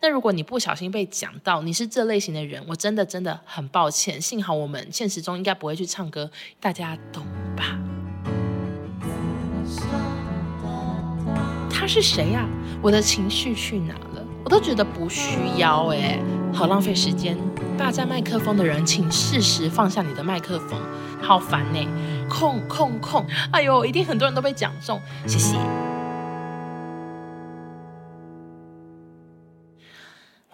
那如果你不小心被讲到你是这类型的人，我真的真的很抱歉。幸好我们现实中应该不会去唱歌，大家懂吧？他是谁呀？我的情绪去哪了？我都觉得不需要诶，好浪费时间。霸占麦克风的人，请适时放下你的麦克风，好烦呢！控控控！哎呦，一定很多人都被讲中，谢谢。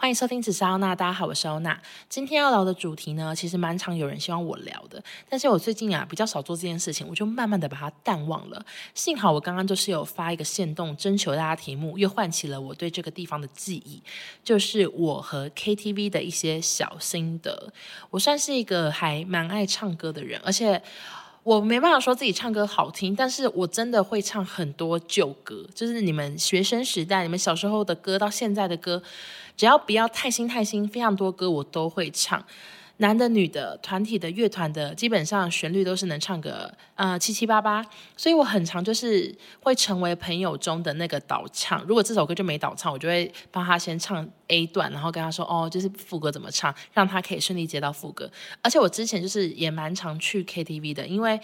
欢迎收听紫砂欧娜，大家好，我是欧娜。今天要聊的主题呢，其实蛮常有人希望我聊的，但是我最近啊比较少做这件事情，我就慢慢的把它淡忘了。幸好我刚刚就是有发一个线动，征求大家题目，又唤起了我对这个地方的记忆，就是我和 KTV 的一些小心得。我算是一个还蛮爱唱歌的人，而且。我没办法说自己唱歌好听，但是我真的会唱很多旧歌，就是你们学生时代、你们小时候的歌到现在的歌，只要不要太新太新，非常多歌我都会唱。男的、女的、团体的、乐团的，基本上旋律都是能唱个呃七七八八，所以我很常就是会成为朋友中的那个导唱。如果这首歌就没导唱，我就会帮他先唱 A 段，然后跟他说哦，就是副歌怎么唱，让他可以顺利接到副歌。而且我之前就是也蛮常去 KTV 的，因为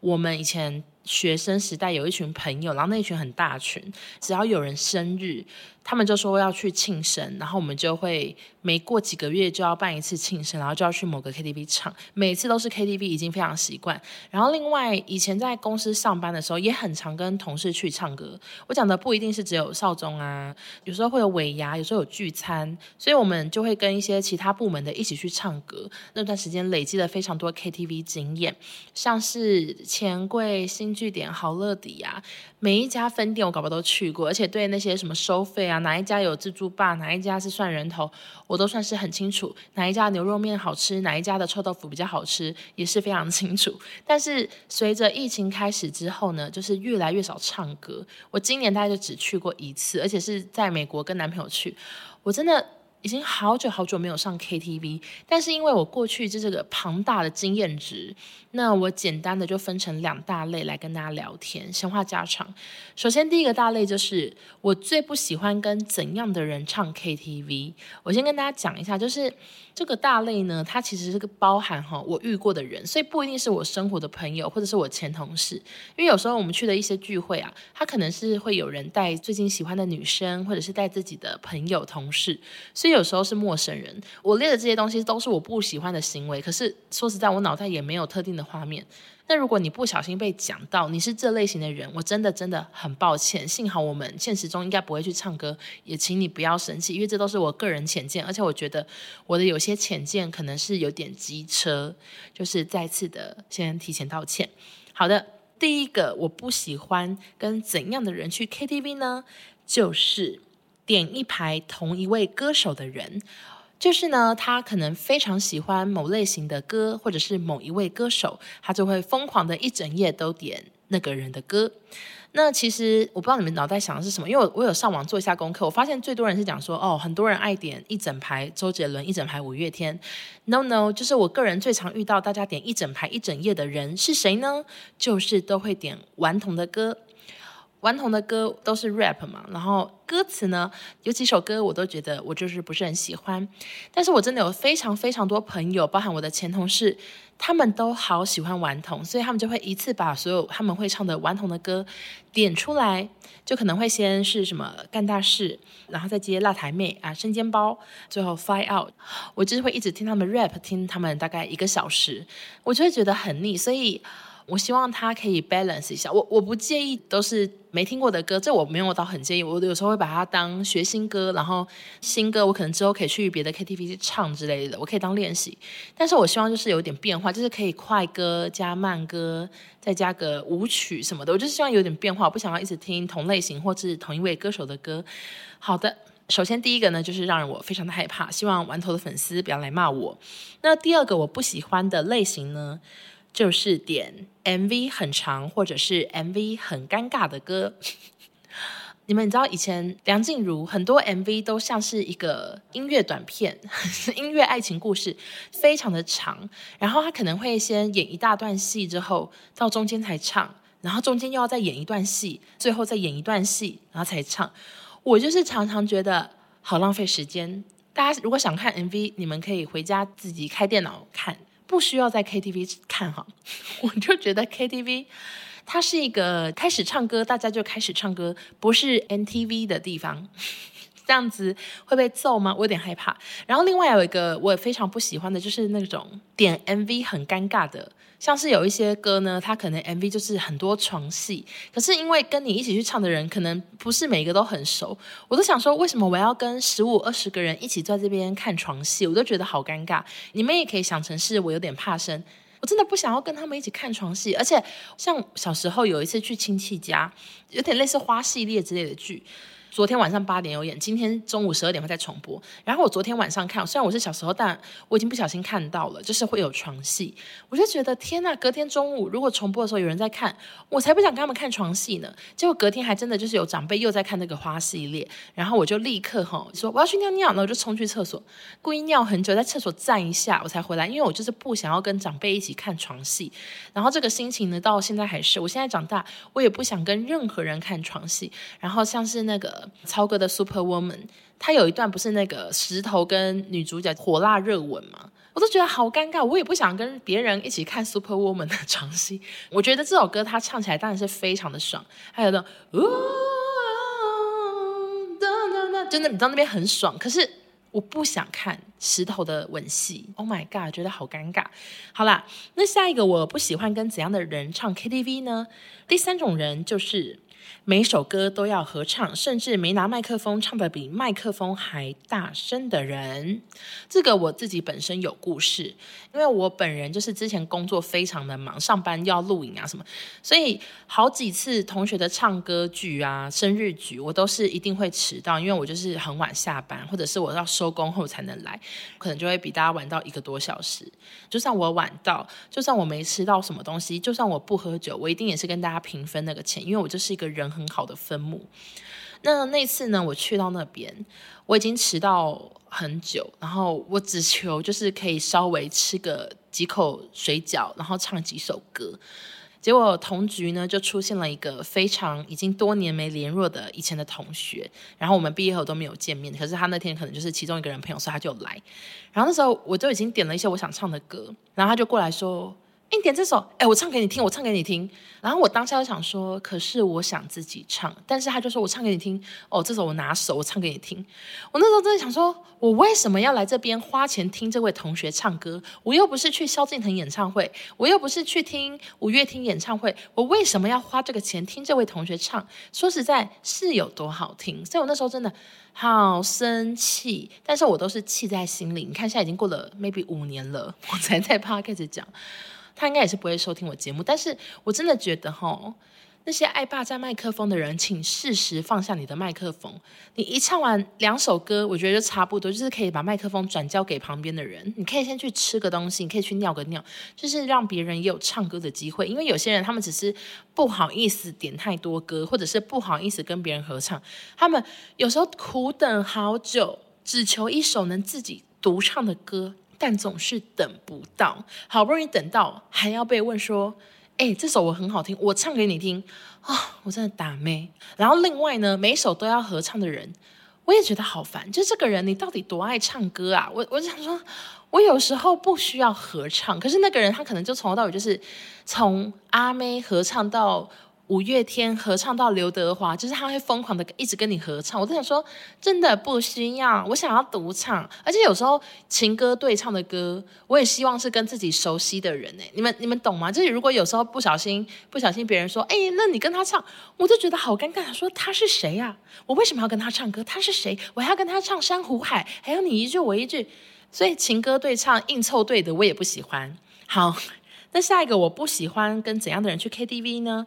我们以前学生时代有一群朋友，然后那一群很大群，只要有人生日。他们就说要去庆生，然后我们就会每过几个月就要办一次庆生，然后就要去某个 KTV 唱，每次都是 KTV，已经非常习惯。然后另外以前在公司上班的时候，也很常跟同事去唱歌。我讲的不一定是只有少中啊，有时候会有尾牙，有时候有聚餐，所以我们就会跟一些其他部门的一起去唱歌。那段时间累积了非常多 KTV 经验，像是钱柜、新据点、好乐迪啊，每一家分店我搞不都去过，而且对那些什么收费啊。哪一家有自助吧？哪一家是算人头？我都算是很清楚。哪一家牛肉面好吃？哪一家的臭豆腐比较好吃？也是非常清楚。但是随着疫情开始之后呢，就是越来越少唱歌。我今年大概就只去过一次，而且是在美国跟男朋友去。我真的。已经好久好久没有上 KTV，但是因为我过去就这个庞大的经验值，那我简单的就分成两大类来跟大家聊天，闲话家常。首先第一个大类就是我最不喜欢跟怎样的人唱 KTV。我先跟大家讲一下，就是这个大类呢，它其实是个包含哈我遇过的人，所以不一定是我生活的朋友或者是我前同事，因为有时候我们去的一些聚会啊，他可能是会有人带最近喜欢的女生，或者是带自己的朋友同事，所以。有时候是陌生人，我列的这些东西都是我不喜欢的行为。可是说实在，我脑袋也没有特定的画面。那如果你不小心被讲到你是这类型的人，我真的真的很抱歉。幸好我们现实中应该不会去唱歌，也请你不要生气，因为这都是我个人浅见，而且我觉得我的有些浅见可能是有点机车，就是再次的先提前道歉。好的，第一个我不喜欢跟怎样的人去 KTV 呢？就是。点一排同一位歌手的人，就是呢，他可能非常喜欢某类型的歌，或者是某一位歌手，他就会疯狂的一整夜都点那个人的歌。那其实我不知道你们脑袋想的是什么，因为我我有上网做一下功课，我发现最多人是讲说，哦，很多人爱点一整排周杰伦，一整排五月天。No No，就是我个人最常遇到大家点一整排一整夜的人是谁呢？就是都会点顽童的歌。顽童的歌都是 rap 嘛，然后歌词呢，有几首歌我都觉得我就是不是很喜欢，但是我真的有非常非常多朋友，包含我的前同事，他们都好喜欢顽童，所以他们就会一次把所有他们会唱的顽童的歌点出来，就可能会先是什么干大事，然后再接辣台妹啊，生煎包，最后 fly out，我就是会一直听他们 rap，听他们大概一个小时，我就会觉得很腻，所以。我希望他可以 balance 一下，我我不介意都是没听过的歌，这我没有到很介意。我有时候会把它当学新歌，然后新歌我可能之后可以去别的 KTV 去唱之类的，我可以当练习。但是我希望就是有点变化，就是可以快歌加慢歌，再加个舞曲什么的。我就是希望有点变化，我不想要一直听同类型或是同一位歌手的歌。好的，首先第一个呢，就是让我非常的害怕，希望玩头的粉丝不要来骂我。那第二个我不喜欢的类型呢？就是点 MV 很长或者是 MV 很尴尬的歌。你们知道以前梁静茹很多 MV 都像是一个音乐短片，音乐爱情故事，非常的长。然后他可能会先演一大段戏，之后到中间才唱，然后中间又要再演一段戏，最后再演一段戏，然后才唱。我就是常常觉得。好浪费时间。大家如果想看 MV，你们可以回家自己开电脑看，不需要在 KTV 看哈。我就觉得 KTV 它是一个开始唱歌，大家就开始唱歌，不是 MTV 的地方。这样子会被揍吗？我有点害怕。然后另外有一个我也非常不喜欢的，就是那种点 MV 很尴尬的，像是有一些歌呢，它可能 MV 就是很多床戏，可是因为跟你一起去唱的人可能不是每一个都很熟，我都想说，为什么我要跟十五二十个人一起在这边看床戏？我都觉得好尴尬。你们也可以想成是我有点怕生，我真的不想要跟他们一起看床戏。而且像小时候有一次去亲戚家，有点类似花系列之类的剧。昨天晚上八点有演，今天中午十二点会再重播。然后我昨天晚上看，虽然我是小时候，但我已经不小心看到了，就是会有床戏，我就觉得天呐，隔天中午如果重播的时候有人在看，我才不想跟他们看床戏呢。结果隔天还真的就是有长辈又在看那个花系列，然后我就立刻吼说我要去尿尿，然后我就冲去厕所，故意尿很久，在厕所站一下我才回来，因为我就是不想要跟长辈一起看床戏。然后这个心情呢，到现在还是，我现在长大，我也不想跟任何人看床戏。然后像是那个。超哥的 Super Woman，他有一段不是那个石头跟女主角火辣热吻吗？我都觉得好尴尬，我也不想跟别人一起看 Super Woman 的床戏。我觉得这首歌他唱起来当然是非常的爽，还有那种，真的你知道那边很爽，可是我不想看石头的吻戏。Oh my god，觉得好尴尬。好啦，那下一个我不喜欢跟怎样的人唱 KTV 呢？第三种人就是。每首歌都要合唱，甚至没拿麦克风唱的比麦克风还大声的人，这个我自己本身有故事，因为我本人就是之前工作非常的忙，上班要录影啊什么，所以好几次同学的唱歌剧啊、生日局，我都是一定会迟到，因为我就是很晚下班，或者是我要收工后才能来，可能就会比大家晚到一个多小时。就算我晚到，就算我没吃到什么东西，就算我不喝酒，我一定也是跟大家平分那个钱，因为我就是一个人。很好的分母。那那次呢，我去到那边，我已经迟到很久，然后我只求就是可以稍微吃个几口水饺，然后唱几首歌。结果同局呢，就出现了一个非常已经多年没联络的以前的同学，然后我们毕业后都没有见面。可是他那天可能就是其中一个人朋友，所以他就来。然后那时候我就已经点了一些我想唱的歌，然后他就过来说。你点这首，哎，我唱给你听，我唱给你听。然后我当下就想说，可是我想自己唱，但是他就说我唱给你听，哦，这首我拿手，我唱给你听。我那时候真的想说，我为什么要来这边花钱听这位同学唱歌？我又不是去萧敬腾演唱会，我又不是去听五月天演唱会，我为什么要花这个钱听这位同学唱？说实在，是有多好听？所以我那时候真的好生气，但是我都是气在心里。你看，现在已经过了 maybe 五年了，我才在 p o d c a s 讲。他应该也是不会收听我节目，但是我真的觉得齁，那些爱霸占麦克风的人，请适时放下你的麦克风。你一唱完两首歌，我觉得就差不多，就是可以把麦克风转交给旁边的人。你可以先去吃个东西，你可以去尿个尿，就是让别人也有唱歌的机会。因为有些人他们只是不好意思点太多歌，或者是不好意思跟别人合唱，他们有时候苦等好久，只求一首能自己独唱的歌。但总是等不到，好不容易等到，还要被问说：“哎，这首我很好听，我唱给你听啊！”，我真的打咩。然后另外呢，每首都要合唱的人，我也觉得好烦。就这个人，你到底多爱唱歌啊？我我想说，我有时候不需要合唱，可是那个人他可能就从头到尾就是从阿妹合唱到。五月天合唱到刘德华，就是他会疯狂的一直跟你合唱。我都想说，真的不需要，我想要独唱。而且有时候情歌对唱的歌，我也希望是跟自己熟悉的人。哎，你们你们懂吗？就是如果有时候不小心不小心别人说，哎，那你跟他唱，我就觉得好尴尬。说他是谁呀？我为什么要跟他唱歌？他是谁？我还要跟他唱珊瑚海，还有你一句我一句。所以情歌对唱硬凑对的，我也不喜欢。好，那下一个我不喜欢跟怎样的人去 KTV 呢？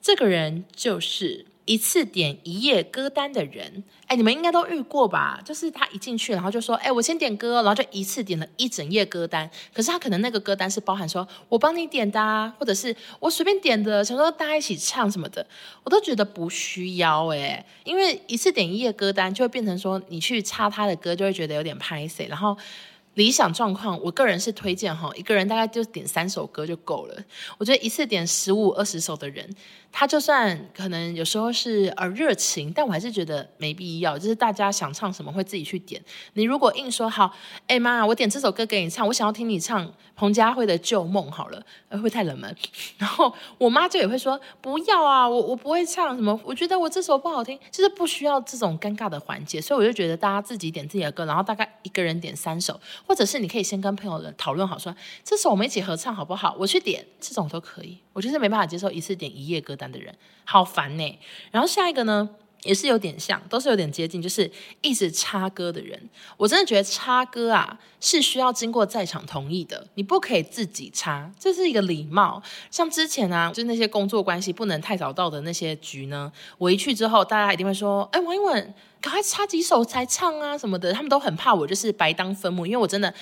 这个人就是一次点一页歌单的人，哎，你们应该都遇过吧？就是他一进去，然后就说：“哎，我先点歌。”然后就一次点了一整页歌单。可是他可能那个歌单是包含说“我帮你点的啊”，或者是我随便点的，想说大家一起唱什么的，我都觉得不需要哎，因为一次点一页歌单就会变成说你去插他的歌，就会觉得有点拍谢，然后。理想状况，我个人是推荐哈，一个人大概就点三首歌就够了。我觉得一次点十五二十首的人，他就算可能有时候是呃热情，但我还是觉得没必要。就是大家想唱什么会自己去点。你如果硬说好，哎妈，我点这首歌给你唱，我想要听你唱彭佳慧的《旧梦》好了，会不会太冷门？然后我妈就也会说不要啊，我我不会唱什么，我觉得我这首不好听，就是不需要这种尴尬的环节。所以我就觉得大家自己点自己的歌，然后大概一个人点三首，或者是你可以先跟朋友讨论好说，这首我们一起合唱好不好？我去点，这种都可以。我就是没办法接受一次点一页歌单的人，好烦呢。然后下一个呢，也是有点像，都是有点接近，就是一直插歌的人。我真的觉得插歌啊是需要经过在场同意的，你不可以自己插，这是一个礼貌。像之前啊，就那些工作关系不能太早到的那些局呢，我一去之后，大家一定会说：“哎，王一文，赶快插几首才唱啊什么的。”他们都很怕我就是白当分母，因为我真的。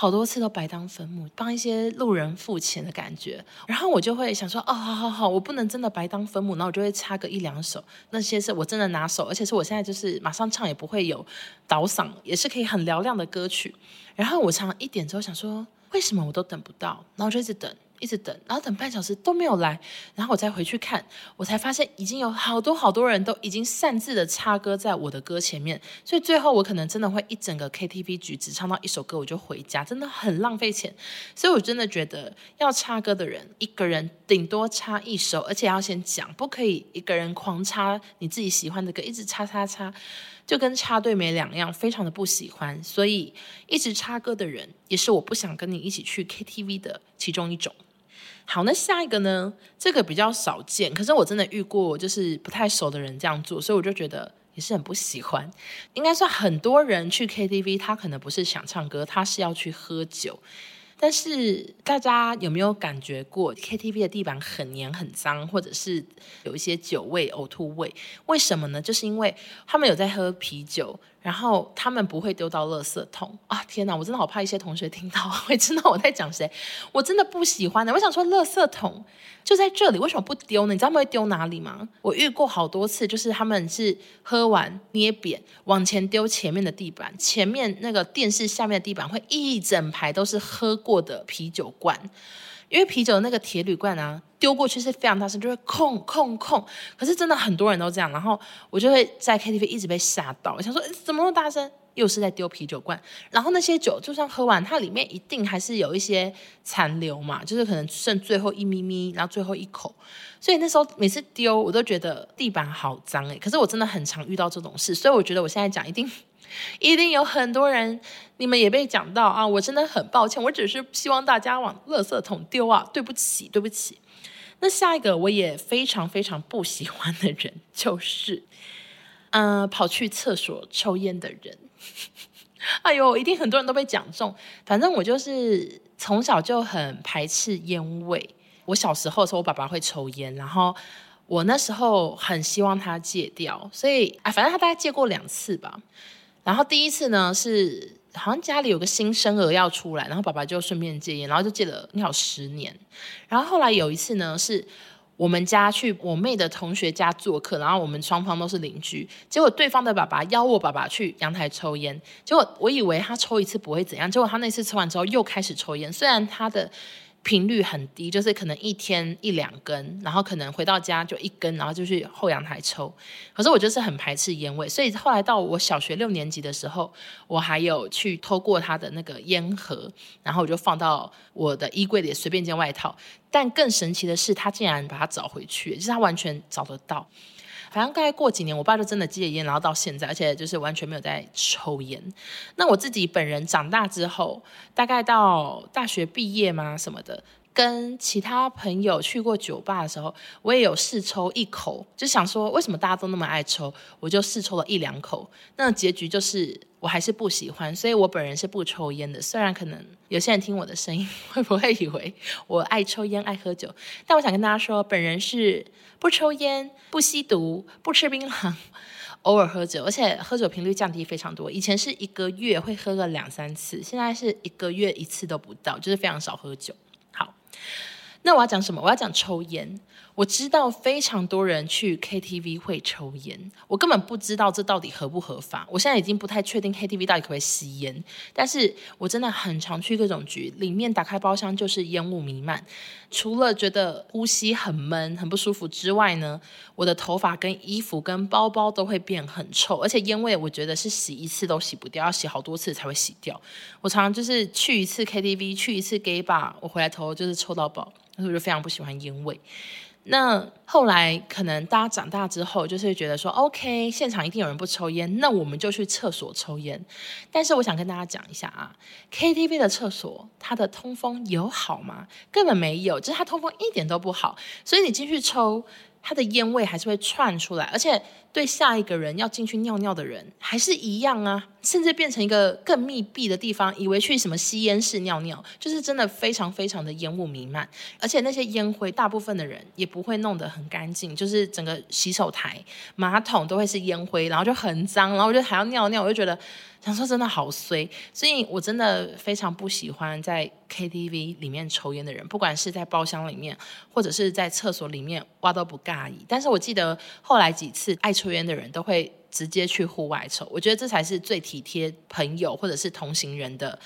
好多次都白当分母，帮一些路人付钱的感觉，然后我就会想说，哦，好好好，我不能真的白当分母，然后我就会插个一两首，那些是我真的拿手，而且是我现在就是马上唱也不会有倒嗓，也是可以很嘹亮的歌曲。然后我唱一点之后想说，为什么我都等不到？然后就一直等。一直等，然后等半小时都没有来，然后我再回去看，我才发现已经有好多好多人都已经擅自的插歌在我的歌前面，所以最后我可能真的会一整个 KTV 局只唱到一首歌我就回家，真的很浪费钱。所以我真的觉得要插歌的人，一个人顶多插一首，而且要先讲，不可以一个人狂插你自己喜欢的歌，一直插插插。就跟插队没两样，非常的不喜欢，所以一直插歌的人，也是我不想跟你一起去 KTV 的其中一种。好，那下一个呢？这个比较少见，可是我真的遇过，就是不太熟的人这样做，所以我就觉得也是很不喜欢。应该说，很多人去 KTV，他可能不是想唱歌，他是要去喝酒。但是大家有没有感觉过 KTV 的地板很黏很脏，或者是有一些酒味、呕吐味？为什么呢？就是因为他们有在喝啤酒。然后他们不会丢到垃圾桶啊！天哪，我真的好怕一些同学听到 会知道我在讲谁。我真的不喜欢的。我想说，垃圾桶就在这里，为什么不丢呢？你知道他们会丢哪里吗？我遇过好多次，就是他们是喝完捏扁往前丢前面的地板，前面那个电视下面的地板会一整排都是喝过的啤酒罐。因为啤酒那个铁铝罐啊，丢过去是非常大声，就会空空空。可是真的很多人都这样，然后我就会在 KTV 一直被吓到，我想说怎么那么大声？又是在丢啤酒罐，然后那些酒就算喝完，它里面一定还是有一些残留嘛，就是可能剩最后一咪咪，然后最后一口。所以那时候每次丢，我都觉得地板好脏诶。可是我真的很常遇到这种事，所以我觉得我现在讲一定。一定有很多人，你们也被讲到啊！我真的很抱歉，我只是希望大家往垃圾桶丢啊！对不起，对不起。那下一个我也非常非常不喜欢的人，就是，嗯、呃，跑去厕所抽烟的人。哎呦，一定很多人都被讲中。反正我就是从小就很排斥烟味。我小时候的时候，我爸爸会抽烟，然后我那时候很希望他戒掉，所以啊，反正他大概戒过两次吧。然后第一次呢，是好像家里有个新生儿要出来，然后爸爸就顺便戒烟，然后就戒了你好十年。然后后来有一次呢，是我们家去我妹的同学家做客，然后我们双方都是邻居，结果对方的爸爸邀我爸爸去阳台抽烟，结果我以为他抽一次不会怎样，结果他那次抽完之后又开始抽烟，虽然他的。频率很低，就是可能一天一两根，然后可能回到家就一根，然后就去后阳台抽。可是我就是很排斥烟味，所以后来到我小学六年级的时候，我还有去偷过他的那个烟盒，然后我就放到我的衣柜里随便一件外套。但更神奇的是，他竟然把它找回去，就是他完全找得到。反正大概过几年，我爸就真的戒烟，然后到现在，而且就是完全没有在抽烟。那我自己本人长大之后，大概到大学毕业嘛什么的，跟其他朋友去过酒吧的时候，我也有试抽一口，就想说为什么大家都那么爱抽，我就试抽了一两口。那结局就是我还是不喜欢，所以我本人是不抽烟的。虽然可能有些人听我的声音 会不会以为我爱抽烟爱喝酒，但我想跟大家说，本人是。不抽烟，不吸毒，不吃槟榔，偶尔喝酒，而且喝酒频率降低非常多。以前是一个月会喝个两三次，现在是一个月一次都不到，就是非常少喝酒。好，那我要讲什么？我要讲抽烟。我知道非常多人去 KTV 会抽烟，我根本不知道这到底合不合法。我现在已经不太确定 KTV 到底可不可以吸烟，但是我真的很常去各种局，里面打开包厢就是烟雾弥漫。除了觉得呼吸很闷、很不舒服之外呢，我的头发、跟衣服、跟包包都会变很臭，而且烟味我觉得是洗一次都洗不掉，要洗好多次才会洗掉。我常常就是去一次 KTV，去一次 gay bar，我回来头就是臭到爆，所以我就非常不喜欢烟味。那后来可能大家长大之后，就是觉得说，OK，现场一定有人不抽烟，那我们就去厕所抽烟。但是我想跟大家讲一下啊，KTV 的厕所它的通风有好吗？根本没有，就是它通风一点都不好，所以你进去抽。它的烟味还是会串出来，而且对下一个人要进去尿尿的人还是一样啊，甚至变成一个更密闭的地方，以为去什么吸烟室尿尿，就是真的非常非常的烟雾弥漫，而且那些烟灰，大部分的人也不会弄得很干净，就是整个洗手台、马桶都会是烟灰，然后就很脏，然后我就还要尿尿，我就觉得。想说真的好衰，所以我真的非常不喜欢在 KTV 里面抽烟的人，不管是在包厢里面，或者是在厕所里面，我都不介意。但是我记得后来几次爱抽烟的人都会直接去户外抽，我觉得这才是最体贴朋友或者是同行人的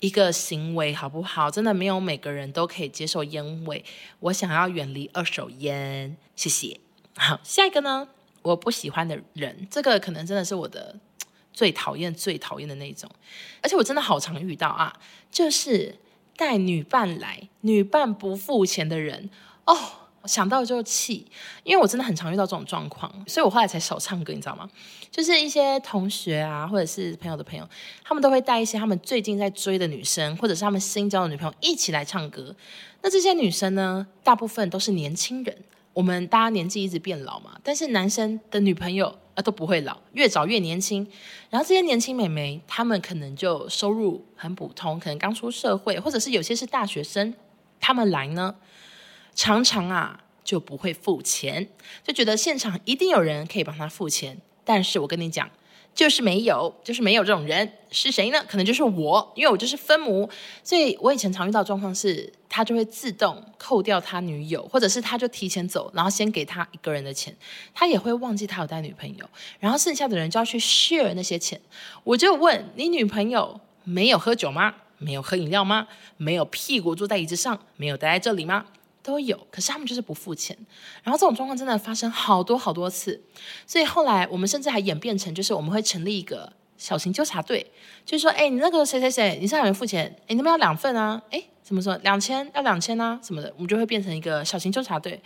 一个行为，好不好？真的没有每个人都可以接受烟味，我想要远离二手烟，谢谢。好，下一个呢？我不喜欢的人，这个可能真的是我的。最讨厌、最讨厌的那种，而且我真的好常遇到啊，就是带女伴来，女伴不付钱的人哦，想到就气，因为我真的很常遇到这种状况，所以我后来才少唱歌，你知道吗？就是一些同学啊，或者是朋友的朋友，他们都会带一些他们最近在追的女生，或者是他们新交的女朋友一起来唱歌。那这些女生呢，大部分都是年轻人，我们大家年纪一直变老嘛，但是男生的女朋友。啊，都不会老，越找越年轻。然后这些年轻美眉，她们可能就收入很普通，可能刚出社会，或者是有些是大学生。她们来呢，常常啊就不会付钱，就觉得现场一定有人可以帮他付钱。但是我跟你讲。就是没有，就是没有这种人，是谁呢？可能就是我，因为我就是分母，所以我以前常遇到状况是，他就会自动扣掉他女友，或者是他就提前走，然后先给他一个人的钱，他也会忘记他有带女朋友，然后剩下的人就要去 share 那些钱。我就问你，女朋友没有喝酒吗？没有喝饮料吗？没有屁股坐在椅子上？没有待在这里吗？都有，可是他们就是不付钱，然后这种状况真的发生好多好多次，所以后来我们甚至还演变成，就是我们会成立一个小型纠察队，就是说，哎，你那个谁谁谁，你上有没付钱？哎，你们要两份啊？哎，怎么说？两千要两千啊？什么的，我们就会变成一个小型纠察队，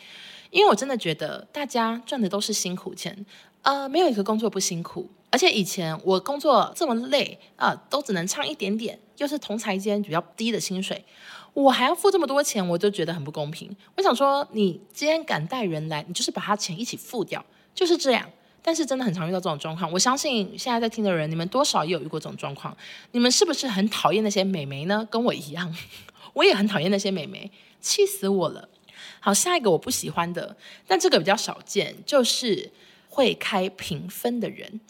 因为我真的觉得大家赚的都是辛苦钱，呃，没有一个工作不辛苦，而且以前我工作这么累啊，都只能唱一点点，又是同侪间比较低的薪水。我还要付这么多钱，我就觉得很不公平。我想说，你既然敢带人来，你就是把他钱一起付掉，就是这样。但是真的很常遇到这种状况。我相信现在在听的人，你们多少也有遇过这种状况。你们是不是很讨厌那些美眉呢？跟我一样，我也很讨厌那些美眉，气死我了。好，下一个我不喜欢的，但这个比较少见，就是会开评分的人。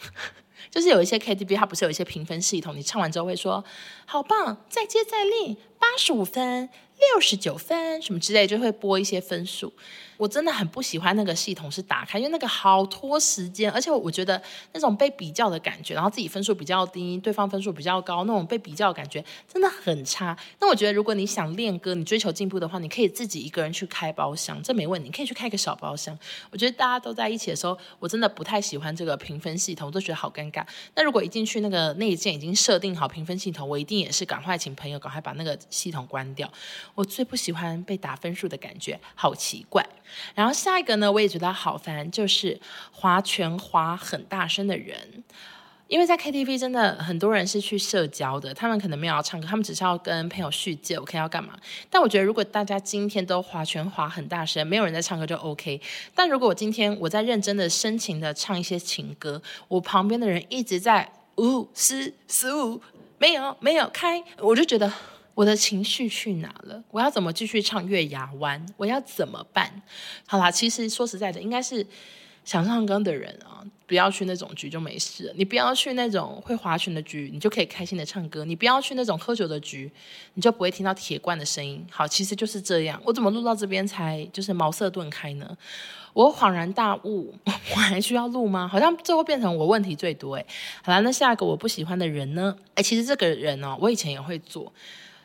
就是有一些 KTV，它不是有一些评分系统，你唱完之后会说好棒，再接再厉，八十五分。六十九分什么之类，就会播一些分数。我真的很不喜欢那个系统是打开，因为那个好拖时间，而且我觉得那种被比较的感觉，然后自己分数比较低，对方分数比较高，那种被比较的感觉真的很差。那我觉得，如果你想练歌，你追求进步的话，你可以自己一个人去开包厢，这没问题，你可以去开个小包厢。我觉得大家都在一起的时候，我真的不太喜欢这个评分系统，我都觉得好尴尬。那如果一进去那个内建已经设定好评分系统，我一定也是赶快请朋友赶快把那个系统关掉。我最不喜欢被打分数的感觉，好奇怪。然后下一个呢，我也觉得好烦，就是划拳划很大声的人。因为在 KTV 真的很多人是去社交的，他们可能没有要唱歌，他们只是要跟朋友叙旧，看要干嘛。但我觉得，如果大家今天都划拳划很大声，没有人在唱歌就 OK。但如果我今天我在认真的、深情的唱一些情歌，我旁边的人一直在五四十五，没有没有开，我就觉得。我的情绪去哪了？我要怎么继续唱月牙湾？我要怎么办？好啦，其实说实在的，应该是想唱歌的人啊，不要去那种局就没事了。你不要去那种会划拳的局，你就可以开心的唱歌。你不要去那种喝酒的局，你就不会听到铁罐的声音。好，其实就是这样。我怎么录到这边才就是茅塞顿开呢？我恍然大悟，我还需要录吗？好像最后变成我问题最多哎。好了，那下一个我不喜欢的人呢？哎，其实这个人呢、哦，我以前也会做。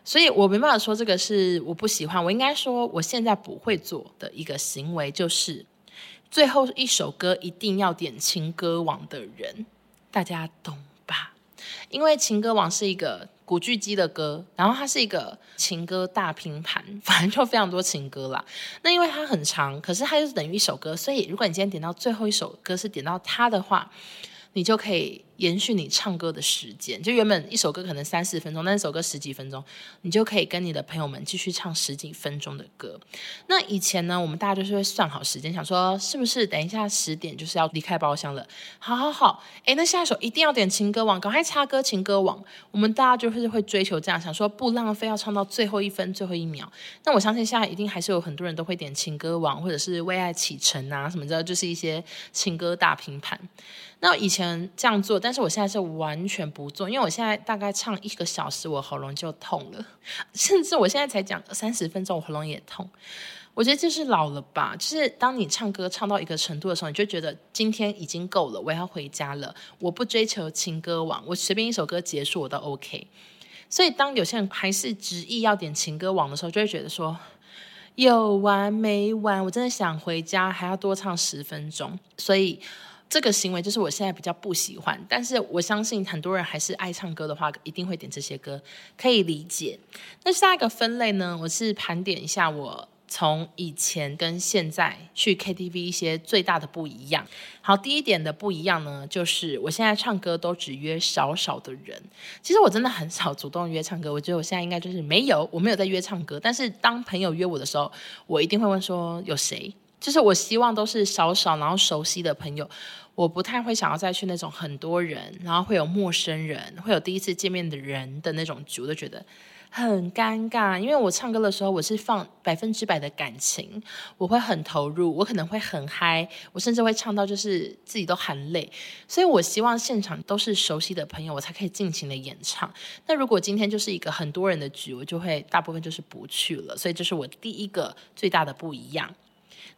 所以我没办法说这个是我不喜欢，我应该说我现在不会做的一个行为，就是最后一首歌一定要点情歌王的人，大家懂吧？因为情歌王是一个古巨基的歌，然后它是一个情歌大拼盘，反正就非常多情歌啦。那因为它很长，可是它就是等于一首歌，所以如果你今天点到最后一首歌是点到它的话，你就可以。延续你唱歌的时间，就原本一首歌可能三四分钟，那首歌十几分钟，你就可以跟你的朋友们继续唱十几分钟的歌。那以前呢，我们大家就是会算好时间，想说是不是等一下十点就是要离开包厢了？好好好，诶，那下一首一定要点情歌网，赶快插歌情歌网。我们大家就是会追求这样，想说不浪费，要唱到最后一分最后一秒。那我相信现在一定还是有很多人都会点情歌网，或者是为爱启程啊什么的，就是一些情歌大拼盘。那以前这样做，但但是我现在是完全不做，因为我现在大概唱一个小时，我喉咙就痛了，甚至我现在才讲三十分钟，我喉咙也痛。我觉得这是老了吧，就是当你唱歌唱到一个程度的时候，你就觉得今天已经够了，我要回家了。我不追求情歌网，我随便一首歌结束我都 OK。所以当有些人还是执意要点情歌网的时候，就会觉得说有完没完？我真的想回家，还要多唱十分钟，所以。这个行为就是我现在比较不喜欢，但是我相信很多人还是爱唱歌的话，一定会点这些歌，可以理解。那下一个分类呢？我是盘点一下我从以前跟现在去 KTV 一些最大的不一样。好，第一点的不一样呢，就是我现在唱歌都只约少少的人。其实我真的很少主动约唱歌，我觉得我现在应该就是没有，我没有在约唱歌。但是当朋友约我的时候，我一定会问说有谁。就是我希望都是少少，然后熟悉的朋友。我不太会想要再去那种很多人，然后会有陌生人，会有第一次见面的人的那种局，我都觉得很尴尬。因为我唱歌的时候，我是放百分之百的感情，我会很投入，我可能会很嗨，我甚至会唱到就是自己都含泪。所以我希望现场都是熟悉的朋友，我才可以尽情的演唱。那如果今天就是一个很多人的局，我就会大部分就是不去了。所以这是我第一个最大的不一样。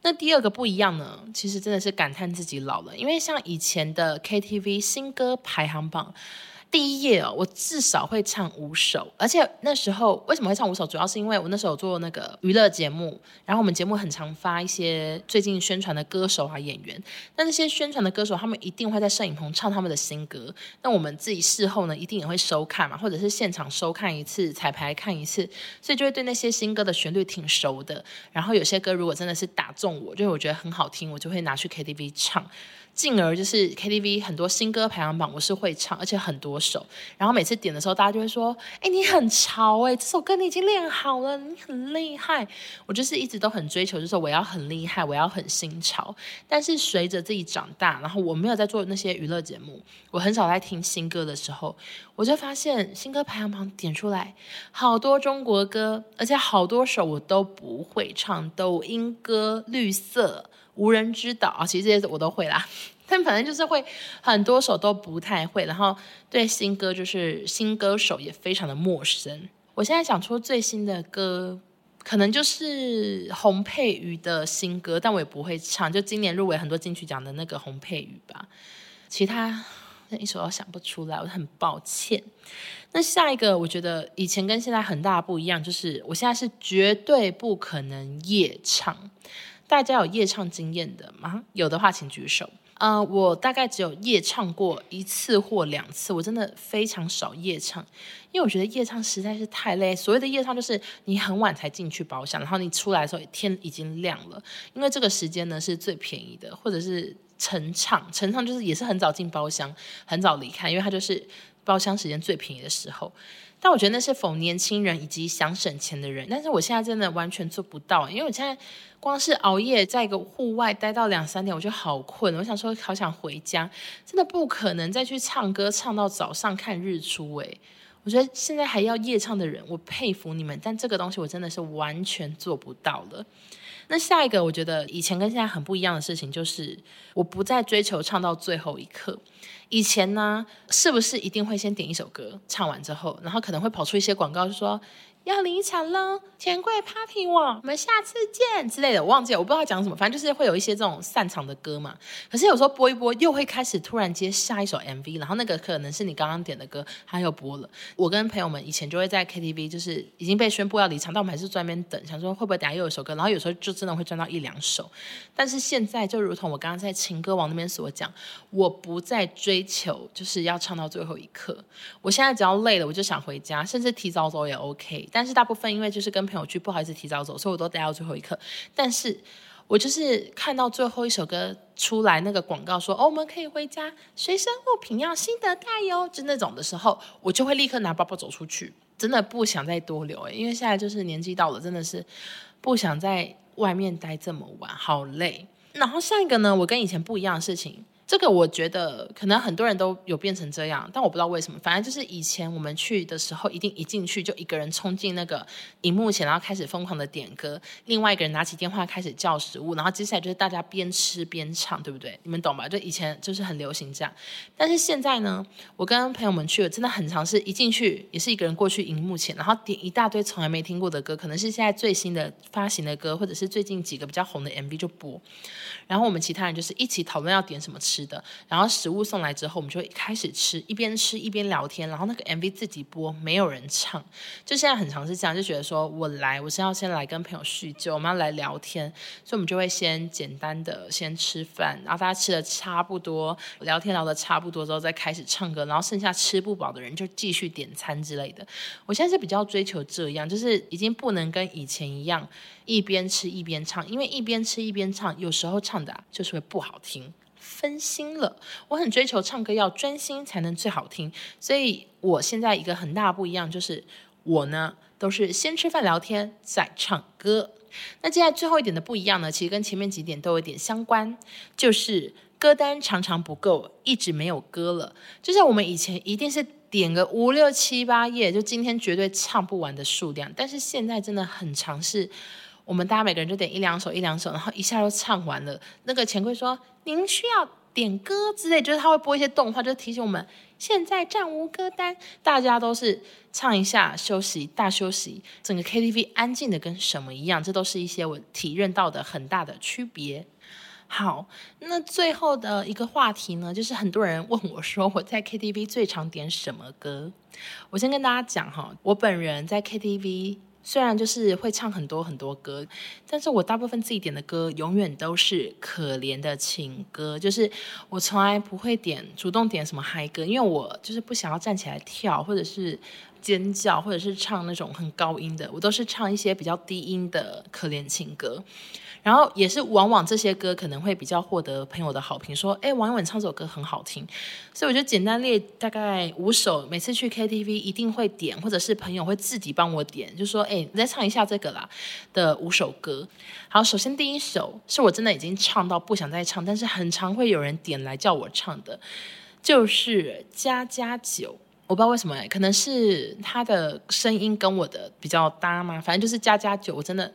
那第二个不一样呢，其实真的是感叹自己老了，因为像以前的 KTV 新歌排行榜。第一页哦，我至少会唱五首，而且那时候为什么会唱五首？主要是因为我那时候做那个娱乐节目，然后我们节目很常发一些最近宣传的歌手啊、演员，那那些宣传的歌手他们一定会在摄影棚唱他们的新歌，那我们自己事后呢一定也会收看嘛，或者是现场收看一次，彩排看一次，所以就会对那些新歌的旋律挺熟的。然后有些歌如果真的是打中我，就是我觉得很好听，我就会拿去 KTV 唱。进而就是 KTV 很多新歌排行榜，我是会唱，而且很多首。然后每次点的时候，大家就会说：“哎，你很潮哎，这首歌你已经练好了，你很厉害。”我就是一直都很追求，就是我要很厉害，我要很新潮。但是随着自己长大，然后我没有在做那些娱乐节目，我很少在听新歌的时候，我就发现新歌排行榜点出来好多中国歌，而且好多首我都不会唱。抖音歌、绿色。无人知道啊，其实这些我都会啦，但反正就是会很多首都不太会，然后对新歌就是新歌手也非常的陌生。我现在想出最新的歌，可能就是洪佩瑜的新歌，但我也不会唱，就今年入围很多金曲奖的那个洪佩瑜吧。其他那一首都想不出来，我很抱歉。那下一个，我觉得以前跟现在很大不一样，就是我现在是绝对不可能夜唱。大家有夜唱经验的吗？有的话请举手。呃，我大概只有夜唱过一次或两次，我真的非常少夜唱，因为我觉得夜唱实在是太累。所谓的夜唱就是你很晚才进去包厢，然后你出来的时候天已经亮了，因为这个时间呢是最便宜的，或者是晨唱，晨唱就是也是很早进包厢，很早离开，因为它就是包厢时间最便宜的时候。但我觉得那是否年轻人以及想省钱的人，但是我现在真的完全做不到，因为我现在光是熬夜在一个户外待到两三点，我就好困，我想说好想回家，真的不可能再去唱歌唱到早上看日出诶，我觉得现在还要夜唱的人，我佩服你们，但这个东西我真的是完全做不到了。那下一个，我觉得以前跟现在很不一样的事情，就是我不再追求唱到最后一刻。以前呢，是不是一定会先点一首歌，唱完之后，然后可能会跑出一些广告，就说。要离场了，钱柜 Party 我，我们下次见之类的，我忘记了，我不知道讲什么，反正就是会有一些这种散场的歌嘛。可是有时候播一播，又会开始突然接下一首 MV，然后那个可能是你刚刚点的歌，他又播了。我跟朋友们以前就会在 KTV，就是已经被宣布要离场，但我们还是在那边等，想说会不会等下又有一首歌，然后有时候就真的会赚到一两首。但是现在就如同我刚刚在情歌王那边所讲，我不再追求就是要唱到最后一刻，我现在只要累了，我就想回家，甚至提早走也 OK。但是大部分因为就是跟朋友去，不好意思提早走，所以我都待到最后一刻。但是我就是看到最后一首歌出来，那个广告说哦，我们可以回家，随身物品要新的带哟，就那种的时候，我就会立刻拿包包走出去，真的不想再多留诶，因为现在就是年纪到了，真的是不想在外面待这么晚，好累。然后下一个呢，我跟以前不一样的事情。这个我觉得可能很多人都有变成这样，但我不知道为什么。反正就是以前我们去的时候，一定一进去就一个人冲进那个荧幕前，然后开始疯狂的点歌；另外一个人拿起电话开始叫食物，然后接下来就是大家边吃边唱，对不对？你们懂吧？就以前就是很流行这样。但是现在呢，我跟朋友们去了，真的很尝试一进去也是一个人过去荧幕前，然后点一大堆从来没听过的歌，可能是现在最新的发行的歌，或者是最近几个比较红的 MV 就播。然后我们其他人就是一起讨论要点什么吃。的，然后食物送来之后，我们就会开始吃，一边吃一边聊天。然后那个 MV 自己播，没有人唱。就现在很常是这样，就觉得说我来，我是要先来跟朋友叙旧，我们要来聊天，所以我们就会先简单的先吃饭，然后大家吃的差不多，聊天聊的差不多之后，再开始唱歌。然后剩下吃不饱的人就继续点餐之类的。我现在是比较追求这样，就是已经不能跟以前一样一边吃一边唱，因为一边吃一边唱，有时候唱的就是会不好听。分心了，我很追求唱歌要专心才能最好听，所以我现在一个很大不一样就是我呢都是先吃饭聊天再唱歌。那接下来最后一点的不一样呢，其实跟前面几点都有点相关，就是歌单常常不够，一直没有歌了。就像我们以前一定是点个五六七八页，就今天绝对唱不完的数量，但是现在真的很尝试。我们大家每个人就点一两首一两首，然后一下就唱完了。那个钱柜说：“您需要点歌之类，就是他会播一些动画，就提醒我们现在暂无歌单。”大家都是唱一下休息，大休息，整个 KTV 安静的跟什么一样。这都是一些我体验到的很大的区别。好，那最后的一个话题呢，就是很多人问我说我在 KTV 最常点什么歌？我先跟大家讲哈，我本人在 KTV。虽然就是会唱很多很多歌，但是我大部分自己点的歌永远都是可怜的情歌，就是我从来不会点主动点什么嗨歌，因为我就是不想要站起来跳，或者是尖叫，或者是唱那种很高音的，我都是唱一些比较低音的可怜情歌。然后也是往往这些歌可能会比较获得朋友的好评，说，哎，王一文唱这首歌很好听，所以我就简单列大概五首，每次去 KTV 一定会点，或者是朋友会自己帮我点，就说，哎，你再唱一下这个啦的五首歌。好，首先第一首是我真的已经唱到不想再唱，但是很常会有人点来叫我唱的，就是家家酒。我不知道为什么，可能是他的声音跟我的比较搭嘛，反正就是家家酒，我真的。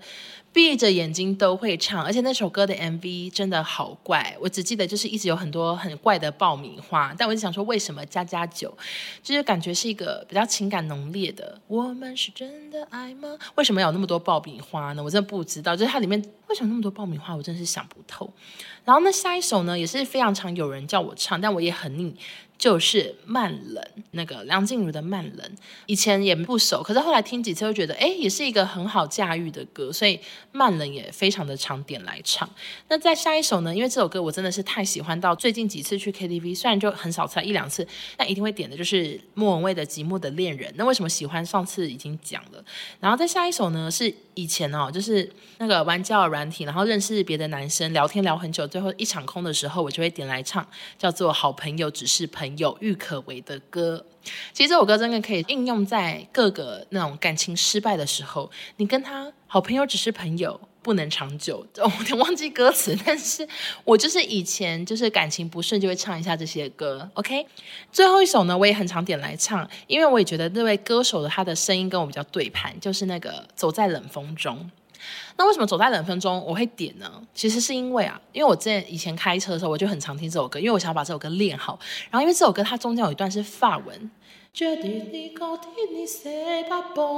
闭着眼睛都会唱，而且那首歌的 MV 真的好怪。我只记得就是一直有很多很怪的爆米花，但我就想说，为什么加加酒，就是感觉是一个比较情感浓烈的。我们是真的爱吗？为什么有那么多爆米花呢？我真的不知道。就是它里面为什么那么多爆米花，我真是想不透。然后那下一首呢，也是非常常有人叫我唱，但我也很腻。就是慢冷，那个梁静茹的慢冷，以前也不熟，可是后来听几次又觉得，哎，也是一个很好驾驭的歌，所以慢冷也非常的常点来唱。那再下一首呢？因为这首歌我真的是太喜欢，到最近几次去 KTV，虽然就很少唱一两次，但一定会点的就是莫文蔚的《寂寞的恋人》。那为什么喜欢？上次已经讲了。然后再下一首呢，是以前哦，就是那个玩交友软体，然后认识别的男生，聊天聊很久，最后一场空的时候，我就会点来唱，叫做《好朋友只是朋友》。郁可唯的歌，其实这首歌真的可以应用在各个那种感情失败的时候。你跟他好朋友只是朋友，不能长久。我有点忘记歌词，但是我就是以前就是感情不顺就会唱一下这些歌。OK，最后一首呢，我也很常点来唱，因为我也觉得那位歌手的他的声音跟我比较对盘，就是那个走在冷风中。那为什么走在冷风中我会点呢？其实是因为啊，因为我之前以前开车的时候，我就很常听这首歌，因为我想要把这首歌练好。然后因为这首歌它中间有一段是法文。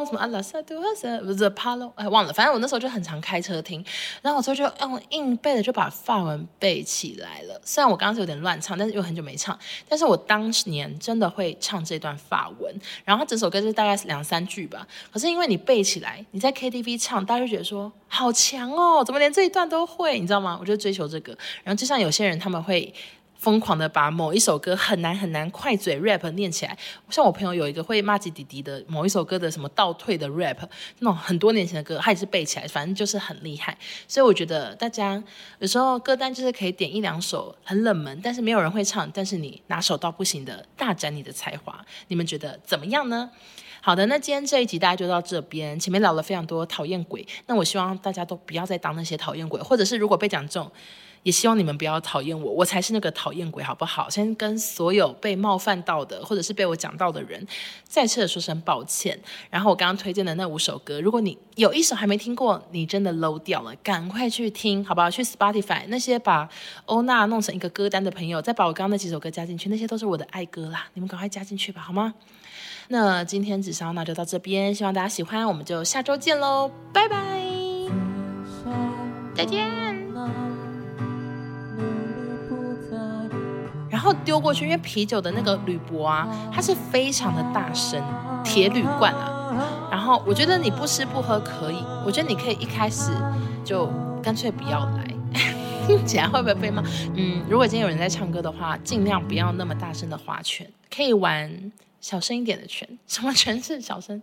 什么阿拉萨杜哈塞不是帕罗哎，忘了，反正我那时候就很常开车听，然后我之后就用硬背的就把法文背起来了。虽然我刚刚是有点乱唱，但是又很久没唱，但是我当年真的会唱这段法文。然后整首歌就大概是两三句吧，可是因为你背起来，你在 KTV 唱，大家就觉得说好强哦，怎么连这一段都会？你知道吗？我就追求这个。然后就像有些人他们会。疯狂的把某一首歌很难很难快嘴 rap 念起来，像我朋友有一个会骂吉弟弟的某一首歌的什么倒退的 rap，那种很多年前的歌，他也是背起来，反正就是很厉害。所以我觉得大家有时候歌单就是可以点一两首很冷门，但是没有人会唱，但是你拿手到不行的，大展你的才华。你们觉得怎么样呢？好的，那今天这一集大家就到这边，前面聊了非常多讨厌鬼，那我希望大家都不要再当那些讨厌鬼，或者是如果被讲中。也希望你们不要讨厌我，我才是那个讨厌鬼，好不好？先跟所有被冒犯到的，或者是被我讲到的人，再次的说声抱歉。然后我刚刚推荐的那五首歌，如果你有一首还没听过，你真的 low 掉了，赶快去听，好不好？去 Spotify 那些把欧娜弄成一个歌单的朋友，再把我刚刚那几首歌加进去，那些都是我的爱歌啦，你们赶快加进去吧，好吗？那今天紫砂欧娜就到这边，希望大家喜欢，我们就下周见喽，拜拜，再见。然后丢过去，因为啤酒的那个铝箔啊，它是非常的大声，铁铝罐啊。然后我觉得你不吃不喝可以，我觉得你可以一开始就干脆不要来，听 起来会不会被骂？嗯，如果今天有人在唱歌的话，尽量不要那么大声的划拳，可以玩小声一点的拳，什么拳是小声？